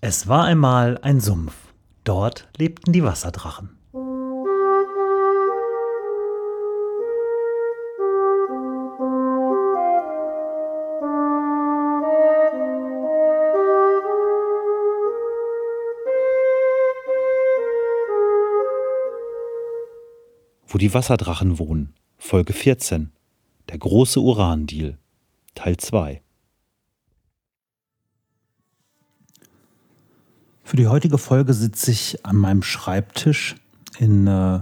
Es war einmal ein Sumpf. Dort lebten die Wasserdrachen. Wo die Wasserdrachen wohnen. Folge 14. Der große Uran-Deal. Teil 2. Für die heutige Folge sitze ich an meinem Schreibtisch in äh,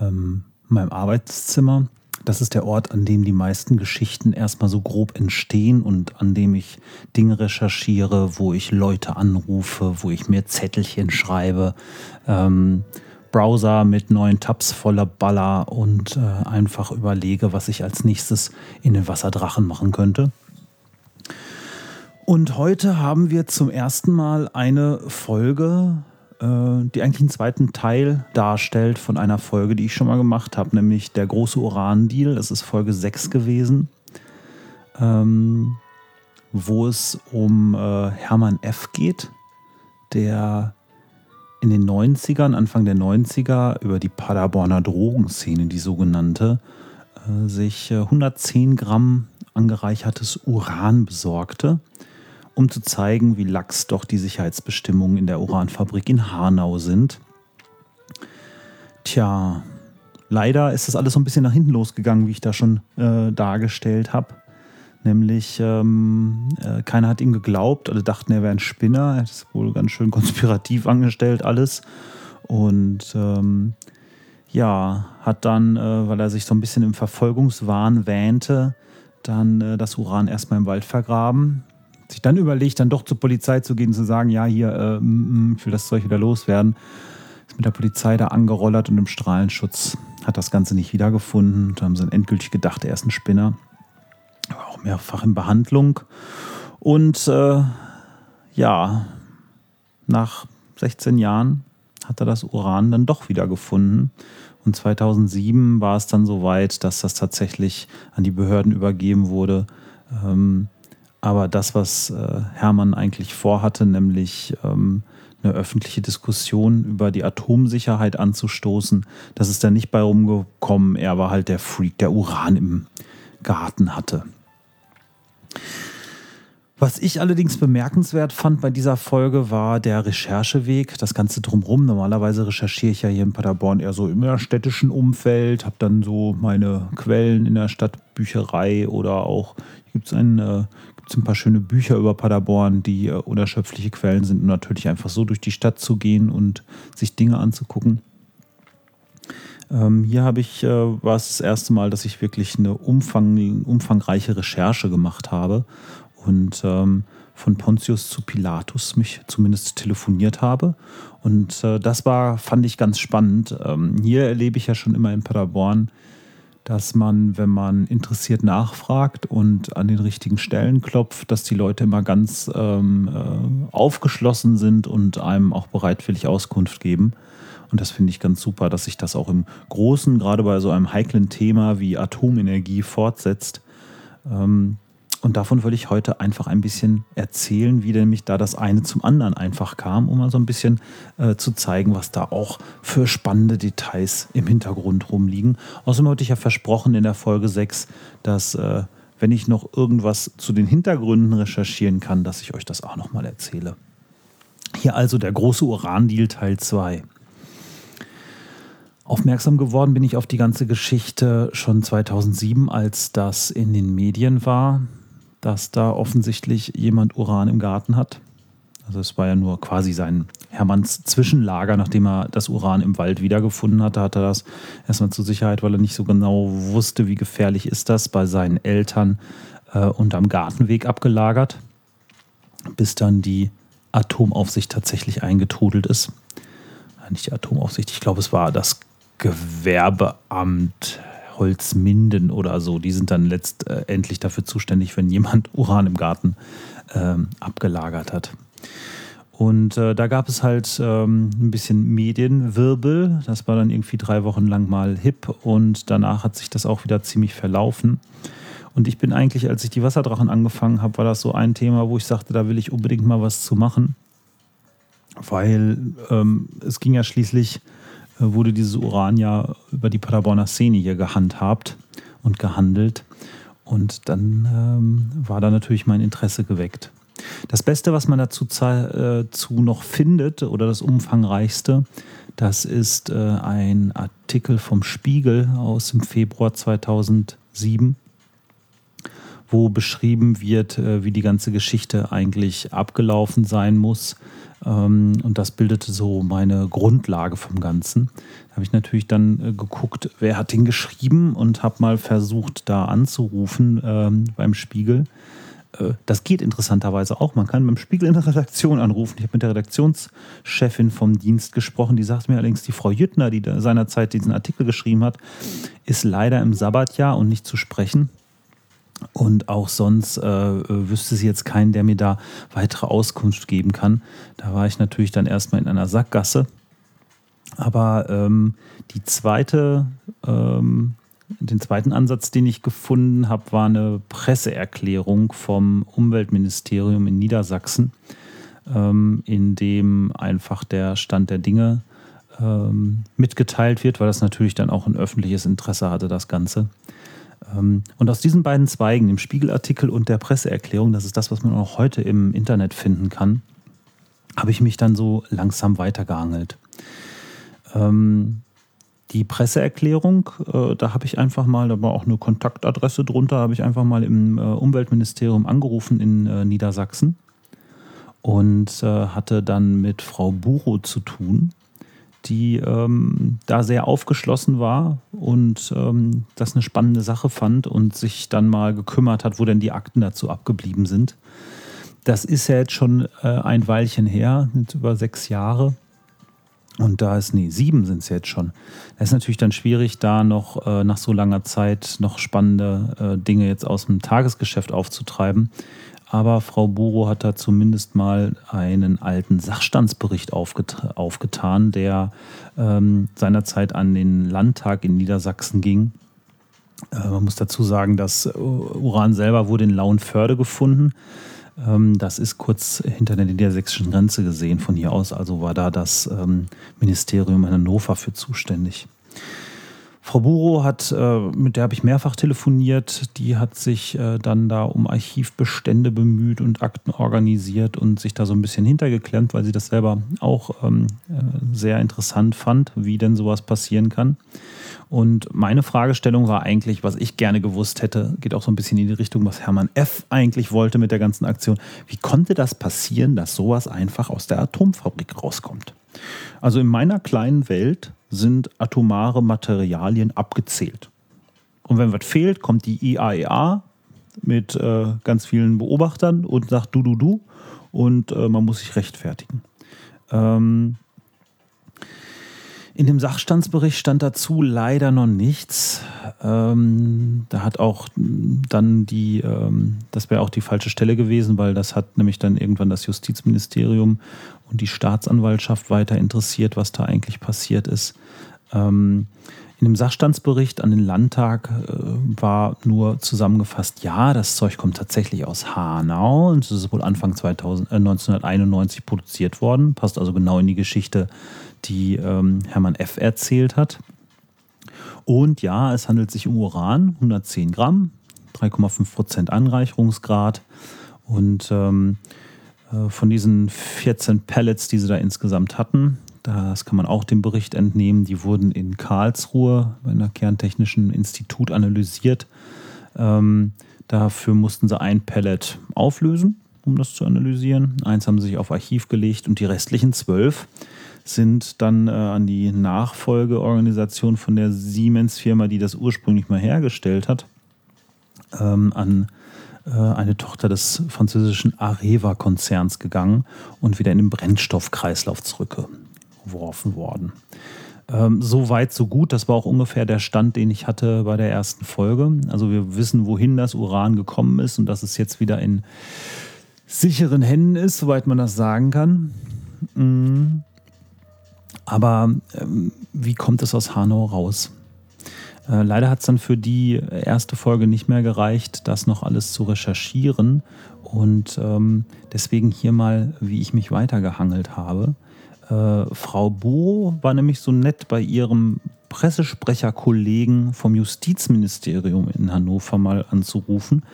ähm, meinem Arbeitszimmer. Das ist der Ort, an dem die meisten Geschichten erstmal so grob entstehen und an dem ich Dinge recherchiere, wo ich Leute anrufe, wo ich mir Zettelchen schreibe. Ähm, Browser mit neuen Tabs voller Baller und äh, einfach überlege, was ich als nächstes in den Wasserdrachen machen könnte. Und heute haben wir zum ersten Mal eine Folge, äh, die eigentlich einen zweiten Teil darstellt von einer Folge, die ich schon mal gemacht habe, nämlich der große Uran-Deal. Das ist Folge 6 gewesen, ähm, wo es um äh, Hermann F. geht, der in den 90ern, Anfang der 90er, über die Paderborner Drogenszene, die sogenannte, äh, sich 110 Gramm angereichertes Uran besorgte, um zu zeigen, wie lax doch die Sicherheitsbestimmungen in der Uranfabrik in Hanau sind. Tja, leider ist das alles so ein bisschen nach hinten losgegangen, wie ich da schon äh, dargestellt habe. Nämlich, ähm, äh, keiner hat ihm geglaubt, alle dachten, er wäre ein Spinner. Er es wohl ganz schön konspirativ angestellt, alles. Und ähm, ja, hat dann, äh, weil er sich so ein bisschen im Verfolgungswahn wähnte, dann äh, das Uran erstmal im Wald vergraben. Sich dann überlegt, dann doch zur Polizei zu gehen zu sagen, ja, hier, äh, m -m, ich will das Zeug wieder loswerden. Ist mit der Polizei da angerollert und im Strahlenschutz hat das Ganze nicht wiedergefunden. Da haben sie dann endgültig gedacht, er ist ein Spinner war auch mehrfach in Behandlung. Und äh, ja, nach 16 Jahren hat er das Uran dann doch wieder gefunden. Und 2007 war es dann soweit, dass das tatsächlich an die Behörden übergeben wurde. Ähm, aber das, was äh, Hermann eigentlich vorhatte, nämlich ähm, eine öffentliche Diskussion über die Atomsicherheit anzustoßen, das ist dann nicht bei rumgekommen. Er war halt der Freak, der Uran im Garten hatte. Was ich allerdings bemerkenswert fand bei dieser Folge war der Rechercheweg, das Ganze drumherum. Normalerweise recherchiere ich ja hier in Paderborn eher so im städtischen Umfeld, habe dann so meine Quellen in der Stadtbücherei oder auch gibt es ein, äh, ein paar schöne Bücher über Paderborn, die äh, unerschöpfliche Quellen sind, um natürlich einfach so durch die Stadt zu gehen und sich Dinge anzugucken. Ähm, hier habe ich, äh, war es das erste Mal, dass ich wirklich eine umfang, umfangreiche Recherche gemacht habe und ähm, von Pontius zu Pilatus mich zumindest telefoniert habe. Und äh, das war, fand ich ganz spannend. Ähm, hier erlebe ich ja schon immer in Paderborn, dass man, wenn man interessiert nachfragt und an den richtigen Stellen klopft, dass die Leute immer ganz ähm, äh, aufgeschlossen sind und einem auch bereitwillig Auskunft geben. Und das finde ich ganz super, dass sich das auch im Großen, gerade bei so einem heiklen Thema wie Atomenergie fortsetzt. Ähm, und davon will ich heute einfach ein bisschen erzählen, wie nämlich da das eine zum anderen einfach kam, um mal so ein bisschen äh, zu zeigen, was da auch für spannende Details im Hintergrund rumliegen. Außerdem hatte ich ja versprochen in der Folge 6, dass äh, wenn ich noch irgendwas zu den Hintergründen recherchieren kann, dass ich euch das auch nochmal erzähle. Hier also der große Uran-Deal Teil 2. Aufmerksam geworden bin ich auf die ganze Geschichte schon 2007, als das in den Medien war, dass da offensichtlich jemand Uran im Garten hat. Also es war ja nur quasi sein Hermanns Zwischenlager, nachdem er das Uran im Wald wiedergefunden hatte, hat er das erstmal zur Sicherheit, weil er nicht so genau wusste, wie gefährlich ist das, bei seinen Eltern äh, unterm Gartenweg abgelagert, bis dann die Atomaufsicht tatsächlich eingetrudelt ist. Nicht die Atomaufsicht, ich glaube, es war das Gewerbeamt Holzminden oder so. Die sind dann letztendlich dafür zuständig, wenn jemand Uran im Garten ähm, abgelagert hat. Und äh, da gab es halt ähm, ein bisschen Medienwirbel. Das war dann irgendwie drei Wochen lang mal hip und danach hat sich das auch wieder ziemlich verlaufen. Und ich bin eigentlich, als ich die Wasserdrachen angefangen habe, war das so ein Thema, wo ich sagte, da will ich unbedingt mal was zu machen. weil ähm, es ging ja schließlich, äh, wurde dieses Uran ja über die Paderborner Szene hier gehandhabt und gehandelt. Und dann ähm, war da natürlich mein Interesse geweckt. Das Beste, was man dazu äh, zu noch findet, oder das umfangreichste, das ist äh, ein Artikel vom Spiegel aus dem Februar 2007 wo beschrieben wird, äh, wie die ganze Geschichte eigentlich abgelaufen sein muss. Ähm, und das bildete so meine Grundlage vom Ganzen. Da habe ich natürlich dann äh, geguckt, wer hat den geschrieben und habe mal versucht, da anzurufen ähm, beim Spiegel. Äh, das geht interessanterweise auch. Man kann beim Spiegel in der Redaktion anrufen. Ich habe mit der Redaktionschefin vom Dienst gesprochen. Die sagt mir allerdings, die Frau Jüttner, die seinerzeit diesen Artikel geschrieben hat, ist leider im Sabbatjahr und nicht zu sprechen. Und auch sonst äh, wüsste sie jetzt keinen, der mir da weitere Auskunft geben kann. Da war ich natürlich dann erstmal in einer Sackgasse. Aber ähm, die zweite, ähm, den zweiten Ansatz, den ich gefunden habe, war eine Presseerklärung vom Umweltministerium in Niedersachsen, ähm, in dem einfach der Stand der Dinge ähm, mitgeteilt wird, weil das natürlich dann auch ein öffentliches Interesse hatte, das Ganze. Ähm, und aus diesen beiden Zweigen, dem Spiegelartikel und der Presseerklärung, das ist das, was man auch heute im Internet finden kann, habe ich mich dann so langsam weitergehangelt. Ähm, die Presseerklärung, äh, da habe ich einfach mal, da war auch eine Kontaktadresse drunter, habe ich einfach mal im äh, Umweltministerium angerufen in äh, Niedersachsen und hatte dann mit Frau Buro zu tun die ähm, da sehr aufgeschlossen war und ähm, das eine spannende Sache fand und sich dann mal gekümmert hat, wo denn die Akten dazu abgeblieben sind. Das ist ja jetzt schon äh, ein Weilchen her, mit über sechs Jahre. Und da ist, nee, sieben sind es jetzt schon. Es ist natürlich dann schwierig, da noch äh, nach so langer Zeit noch spannende äh, Dinge jetzt aus dem Tagesgeschäft aufzutreiben. Aber Frau Buro hat da zumindest mal einen alten Sachstandsbericht aufget aufgetan, der ähm, seinerzeit an den Landtag in Niedersachsen ging. Äh, man muss dazu sagen, das äh, Uran selber wurde in Lauenförde gefunden. Ähm, das ist kurz hinter der niedersächsischen Grenze gesehen von hier aus. Also war da das ähm, Ministerium in Hannover für zuständig. Frau Buro hat, äh, mit der habe ich mehrfach telefoniert, die hat sich äh, dann da um Archivbestände bemüht und Akten organisiert und sich da so ein bisschen hintergeklemmt, weil sie das selber auch ähm, äh, sehr interessant fand, wie denn sowas passieren kann. Und meine Fragestellung war eigentlich, was ich gerne gewusst hätte, geht auch so ein bisschen in die Richtung, was Hermann F. eigentlich wollte mit der ganzen Aktion. Wie konnte das passieren, dass sowas einfach aus der Atomfabrik rauskommt? Also in meiner kleinen Welt sind atomare Materialien abgezählt. Und wenn was fehlt, kommt die IAEA e mit äh, ganz vielen Beobachtern und sagt du, du, du. Und äh, man muss sich rechtfertigen. Ähm, in dem Sachstandsbericht stand dazu leider noch nichts. Ähm, da hat auch dann die, ähm, das wäre auch die falsche Stelle gewesen, weil das hat nämlich dann irgendwann das Justizministerium und die Staatsanwaltschaft weiter interessiert, was da eigentlich passiert ist. Ähm, in dem Sachstandsbericht an den Landtag äh, war nur zusammengefasst, ja, das Zeug kommt tatsächlich aus Hanau und es ist wohl Anfang 2000, äh, 1991 produziert worden. Passt also genau in die Geschichte, die ähm, Hermann F. erzählt hat. Und ja, es handelt sich um Uran, 110 Gramm, 3,5 Prozent Anreicherungsgrad. Und ähm, äh, von diesen 14 Pellets, die sie da insgesamt hatten, das kann man auch dem Bericht entnehmen, die wurden in Karlsruhe bei einer Kerntechnischen Institut analysiert. Ähm, dafür mussten sie ein Pellet auflösen, um das zu analysieren. Eins haben sie sich auf Archiv gelegt und die restlichen zwölf sind dann äh, an die Nachfolgeorganisation von der Siemens-Firma, die das ursprünglich mal hergestellt hat, ähm, an äh, eine Tochter des französischen Areva-Konzerns gegangen und wieder in den Brennstoffkreislauf zurückgeworfen worden. Ähm, so weit, so gut. Das war auch ungefähr der Stand, den ich hatte bei der ersten Folge. Also wir wissen, wohin das Uran gekommen ist und dass es jetzt wieder in sicheren Händen ist, soweit man das sagen kann. Mhm. Aber ähm, wie kommt es aus Hanau raus? Äh, leider hat es dann für die erste Folge nicht mehr gereicht, das noch alles zu recherchieren. Und ähm, deswegen hier mal, wie ich mich weitergehangelt habe. Äh, Frau Bo war nämlich so nett bei ihrem Pressesprecherkollegen vom Justizministerium in Hannover mal anzurufen.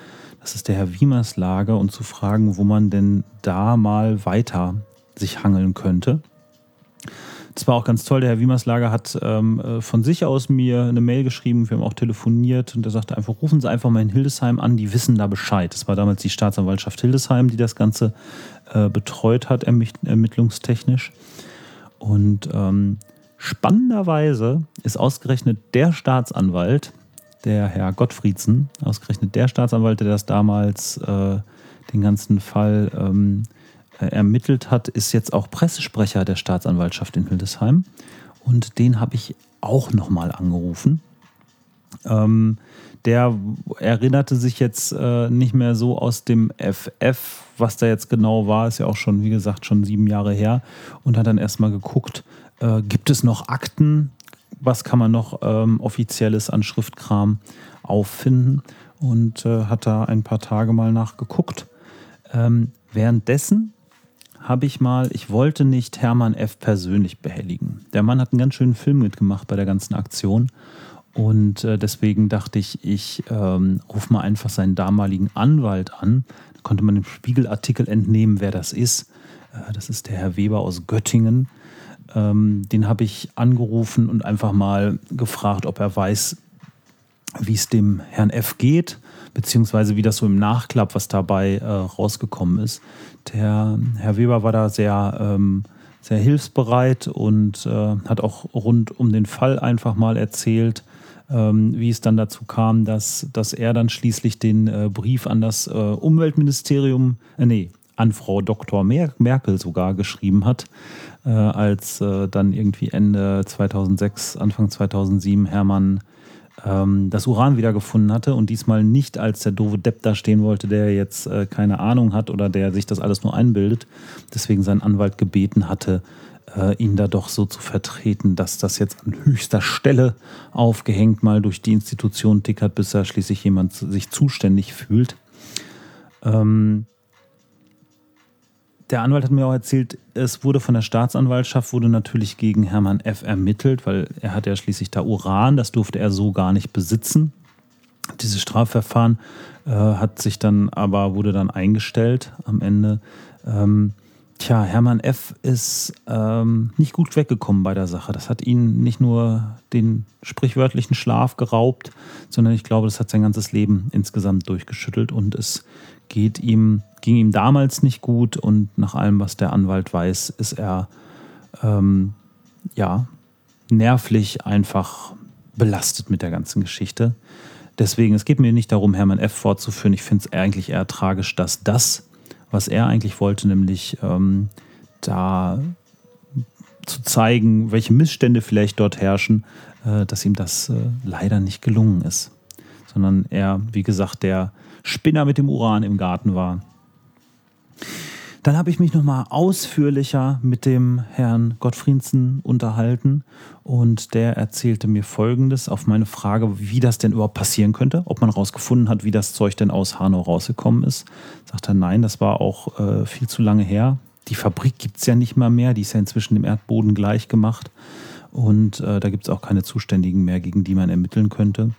Das ist der Herr Wiemerslager und zu fragen, wo man denn da mal weiter sich hangeln könnte. Das war auch ganz toll. Der Herr Wiemerslager hat ähm, äh, von sich aus mir eine Mail geschrieben. Wir haben auch telefoniert und er sagte einfach, rufen Sie einfach mal in Hildesheim an, die wissen da Bescheid. Das war damals die Staatsanwaltschaft Hildesheim, die das Ganze äh, betreut hat, ermittlungstechnisch. Und ähm, spannenderweise ist ausgerechnet der Staatsanwalt, der Herr Gottfriedsen, ausgerechnet der Staatsanwalt, der das damals äh, den ganzen Fall ähm, äh, ermittelt hat, ist jetzt auch Pressesprecher der Staatsanwaltschaft in Hildesheim. Und den habe ich auch nochmal angerufen. Ähm, der erinnerte sich jetzt äh, nicht mehr so aus dem FF, was da jetzt genau war, ist ja auch schon, wie gesagt, schon sieben Jahre her, und hat dann erstmal geguckt, äh, gibt es noch Akten, was kann man noch ähm, offizielles an Schriftkram auffinden und äh, hat da ein paar Tage mal nachgeguckt. Ähm, währenddessen habe ich mal, ich wollte nicht Hermann F. persönlich behelligen. Der Mann hat einen ganz schönen Film mitgemacht bei der ganzen Aktion. Und äh, deswegen dachte ich, ich ähm, rufe mal einfach seinen damaligen Anwalt an. Da konnte man im Spiegelartikel entnehmen, wer das ist. Äh, das ist der Herr Weber aus Göttingen. Ähm, den habe ich angerufen und einfach mal gefragt, ob er weiß, wie es dem Herrn F geht, beziehungsweise wie das so im Nachklapp, was dabei äh, rausgekommen ist. Der Herr Weber war da sehr, ähm, sehr hilfsbereit und äh, hat auch rund um den Fall einfach mal erzählt, ähm, wie es dann dazu kam, dass, dass er dann schließlich den äh, Brief an das äh, Umweltministerium, äh, nee, an Frau Dr. Mer Merkel sogar geschrieben hat, äh, als dann irgendwie Ende 2006, Anfang 2007 Hermann ähm, das Uran wiedergefunden hatte und diesmal nicht als der doofe Depp da stehen wollte, der jetzt äh, keine Ahnung hat oder der sich das alles nur einbildet, deswegen seinen Anwalt gebeten hatte, äh, ihn da doch so zu vertreten, dass das jetzt an höchster Stelle aufgehängt mal durch die Institution tickert, bis da schließlich jemand sich zuständig fühlt. Ähm, der Anwalt hat mir auch erzählt, es wurde von der Staatsanwaltschaft wurde natürlich gegen Hermann F. ermittelt, weil er hat ja schließlich da Uran, das durfte er so gar nicht besitzen. Dieses Strafverfahren äh, hat sich dann aber, wurde dann eingestellt am Ende. Ähm, tja, Hermann F. ist ähm, nicht gut weggekommen bei der Sache. Das hat ihn nicht nur den sprichwörtlichen Schlaf geraubt, sondern ich glaube, das hat sein ganzes Leben insgesamt durchgeschüttelt und es geht ihm, ging ihm damals nicht gut und nach allem, was der Anwalt weiß, ist er ähm, ja nervlich einfach belastet mit der ganzen Geschichte. Deswegen, es geht mir nicht darum, Hermann F. fortzuführen. Ich finde es eigentlich eher tragisch, dass das, was er eigentlich wollte, nämlich ähm, da zu zeigen, welche Missstände vielleicht dort herrschen, äh, dass ihm das äh, leider nicht gelungen ist. Sondern er, wie gesagt, der Spinner mit dem Uran im Garten war. Dann habe ich mich nochmal ausführlicher mit dem Herrn Gottfriedsen unterhalten und der erzählte mir Folgendes auf meine Frage, wie das denn überhaupt passieren könnte, ob man rausgefunden hat, wie das Zeug denn aus Hanau rausgekommen ist. Sagt er, nein, das war auch äh, viel zu lange her. Die Fabrik gibt es ja nicht mal mehr, die ist ja inzwischen dem Erdboden gleich gemacht und äh, da gibt es auch keine Zuständigen mehr, gegen die man ermitteln könnte.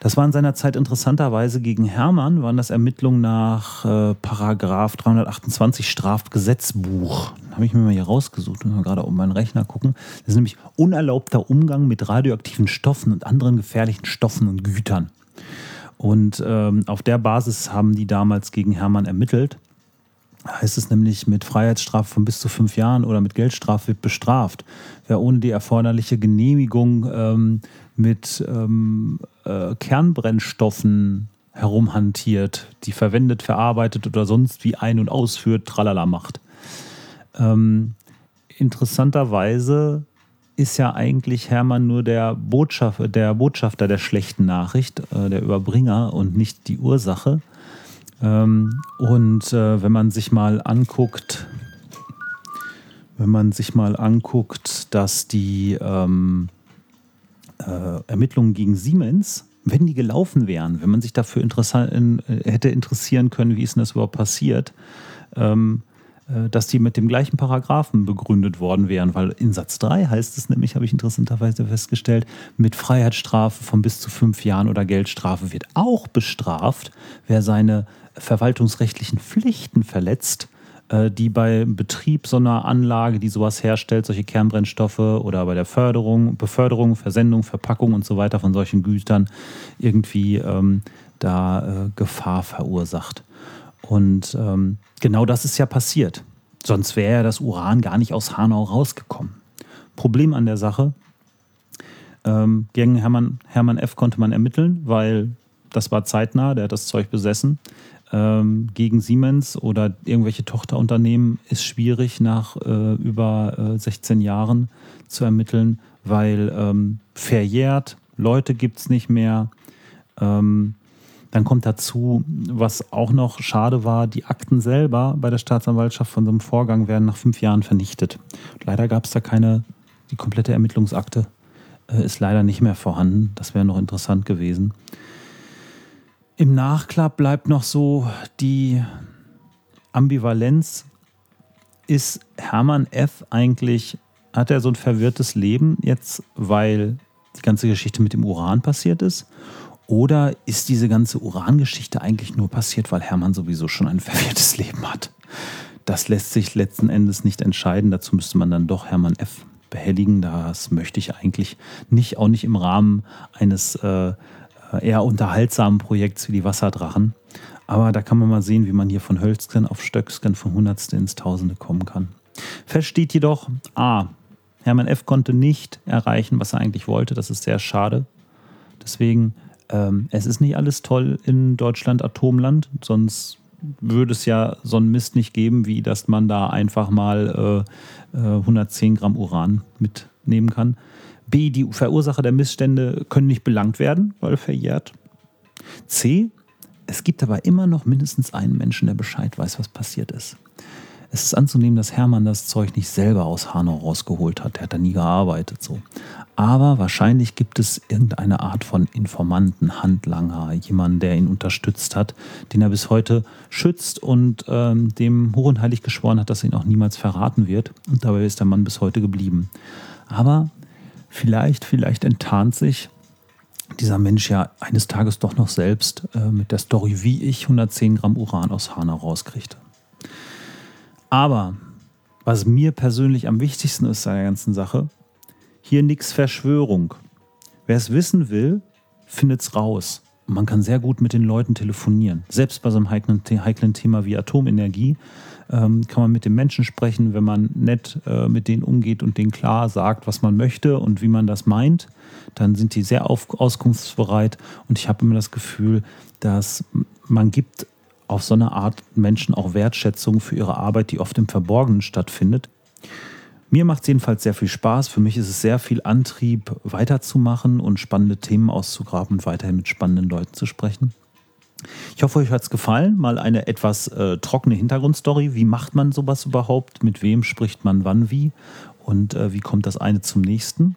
Das waren seinerzeit interessanterweise gegen Hermann, waren das Ermittlungen nach äh, Paragraph 328 Strafgesetzbuch. Habe ich mir mal hier rausgesucht und mal gerade um meinen Rechner gucken. Das ist nämlich unerlaubter Umgang mit radioaktiven Stoffen und anderen gefährlichen Stoffen und Gütern. Und ähm, auf der Basis haben die damals gegen Hermann ermittelt heißt es nämlich mit Freiheitsstrafe von bis zu fünf Jahren oder mit Geldstrafe wird bestraft. Wer ohne die erforderliche Genehmigung ähm, mit ähm, äh, Kernbrennstoffen herumhantiert, die verwendet, verarbeitet oder sonst wie ein- und ausführt, tralala macht. Ähm, interessanterweise ist ja eigentlich Hermann nur der, Botschaft, der Botschafter der schlechten Nachricht, äh, der Überbringer und nicht die Ursache. Ähm, und äh, wenn man sich mal anguckt, wenn man sich mal anguckt, dass die ähm, äh, Ermittlungen gegen Siemens wenn die gelaufen wären, wenn man sich dafür in, äh, hätte interessieren können, wie ist denn das überhaupt passiert, ähm, äh, dass die mit dem gleichen Paragraphen begründet worden wären, weil in Satz 3 heißt es nämlich, habe ich interessanterweise festgestellt, mit Freiheitsstrafe von bis zu fünf Jahren oder Geldstrafe wird auch bestraft, wer seine verwaltungsrechtlichen Pflichten verletzt, äh, die bei Betrieb so einer Anlage, die sowas herstellt, solche Kernbrennstoffe oder bei der Förderung, Beförderung, Versendung, Verpackung und so weiter von solchen Gütern irgendwie ähm, da äh, Gefahr verursacht. Und ähm, genau das ist ja passiert. Sonst wäre ja das Uran gar nicht aus Hanau rausgekommen. Problem an der Sache, ähm, gegen Hermann, Hermann F. konnte man ermitteln, weil das war zeitnah, der hat das Zeug besessen. Ähm, gegen Siemens oder irgendwelche Tochterunternehmen ist schwierig nach äh, über äh, 16 Jahren zu ermitteln, weil ähm, verjährt, Leute gibt es nicht mehr. Ähm, dann kommt dazu, was auch noch schade war, die Akten selber bei der Staatsanwaltschaft von so einem Vorgang werden nach fünf Jahren vernichtet. Leider gab es da keine, die komplette Ermittlungsakte äh, ist leider nicht mehr vorhanden. Das wäre noch interessant gewesen. Im Nachklapp bleibt noch so die Ambivalenz. Ist Hermann F. eigentlich, hat er so ein verwirrtes Leben jetzt, weil die ganze Geschichte mit dem Uran passiert ist? Oder ist diese ganze Urangeschichte eigentlich nur passiert, weil Hermann sowieso schon ein verwirrtes Leben hat? Das lässt sich letzten Endes nicht entscheiden. Dazu müsste man dann doch Hermann F. behelligen. Das möchte ich eigentlich nicht, auch nicht im Rahmen eines äh, eher unterhaltsamen Projekts wie die Wasserdrachen. Aber da kann man mal sehen, wie man hier von Hölzken auf Stöcksken von Hundertste ins Tausende kommen kann. Fest steht jedoch, a, Hermann F. konnte nicht erreichen, was er eigentlich wollte. Das ist sehr schade. Deswegen ähm, es ist nicht alles toll in Deutschland Atomland, sonst würde es ja so einen Mist nicht geben, wie dass man da einfach mal äh, 110 äh, Gramm Uran mitnehmen kann. B, die Verursacher der Missstände können nicht belangt werden, weil verjährt. C, es gibt aber immer noch mindestens einen Menschen, der Bescheid weiß, was passiert ist. Es ist anzunehmen, dass Hermann das Zeug nicht selber aus Hanau rausgeholt hat. Er hat da nie gearbeitet so. Aber wahrscheinlich gibt es irgendeine Art von Informanten, Handlanger, jemanden, der ihn unterstützt hat, den er bis heute schützt und ähm, dem hoch und heilig geschworen hat, dass er ihn auch niemals verraten wird. Und dabei ist der Mann bis heute geblieben. Aber vielleicht, vielleicht enttarnt sich dieser Mensch ja eines Tages doch noch selbst äh, mit der Story, wie ich 110 Gramm Uran aus Hanau rauskriegte. Aber was mir persönlich am wichtigsten ist an der ganzen Sache, hier nichts Verschwörung. Wer es wissen will, findet es raus. Und man kann sehr gut mit den Leuten telefonieren. Selbst bei so einem heiklen, heiklen Thema wie Atomenergie ähm, kann man mit den Menschen sprechen, wenn man nett äh, mit denen umgeht und denen klar sagt, was man möchte und wie man das meint. Dann sind die sehr auf, auskunftsbereit. Und ich habe immer das Gefühl, dass man gibt auf so eine Art Menschen auch Wertschätzung für ihre Arbeit, die oft im Verborgenen stattfindet. Mir macht es jedenfalls sehr viel Spaß. Für mich ist es sehr viel Antrieb, weiterzumachen und spannende Themen auszugraben und weiterhin mit spannenden Leuten zu sprechen. Ich hoffe, euch hat es gefallen. Mal eine etwas äh, trockene Hintergrundstory. Wie macht man sowas überhaupt? Mit wem spricht man wann wie? Und äh, wie kommt das eine zum nächsten?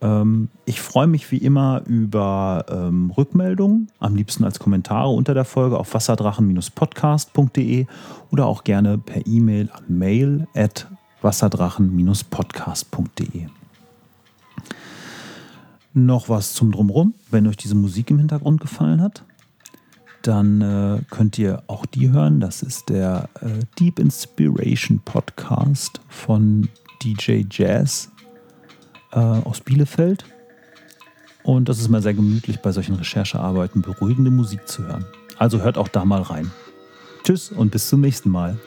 Ähm, ich freue mich wie immer über ähm, Rückmeldungen, am liebsten als Kommentare unter der Folge auf wasserdrachen-podcast.de oder auch gerne per E-Mail an mail at wasserdrachen-podcast.de. Noch was zum Drumrum. Wenn euch diese Musik im Hintergrund gefallen hat, dann äh, könnt ihr auch die hören. Das ist der äh, Deep Inspiration Podcast von DJ Jazz äh, aus Bielefeld. Und das ist immer sehr gemütlich, bei solchen Recherchearbeiten beruhigende Musik zu hören. Also hört auch da mal rein. Tschüss und bis zum nächsten Mal.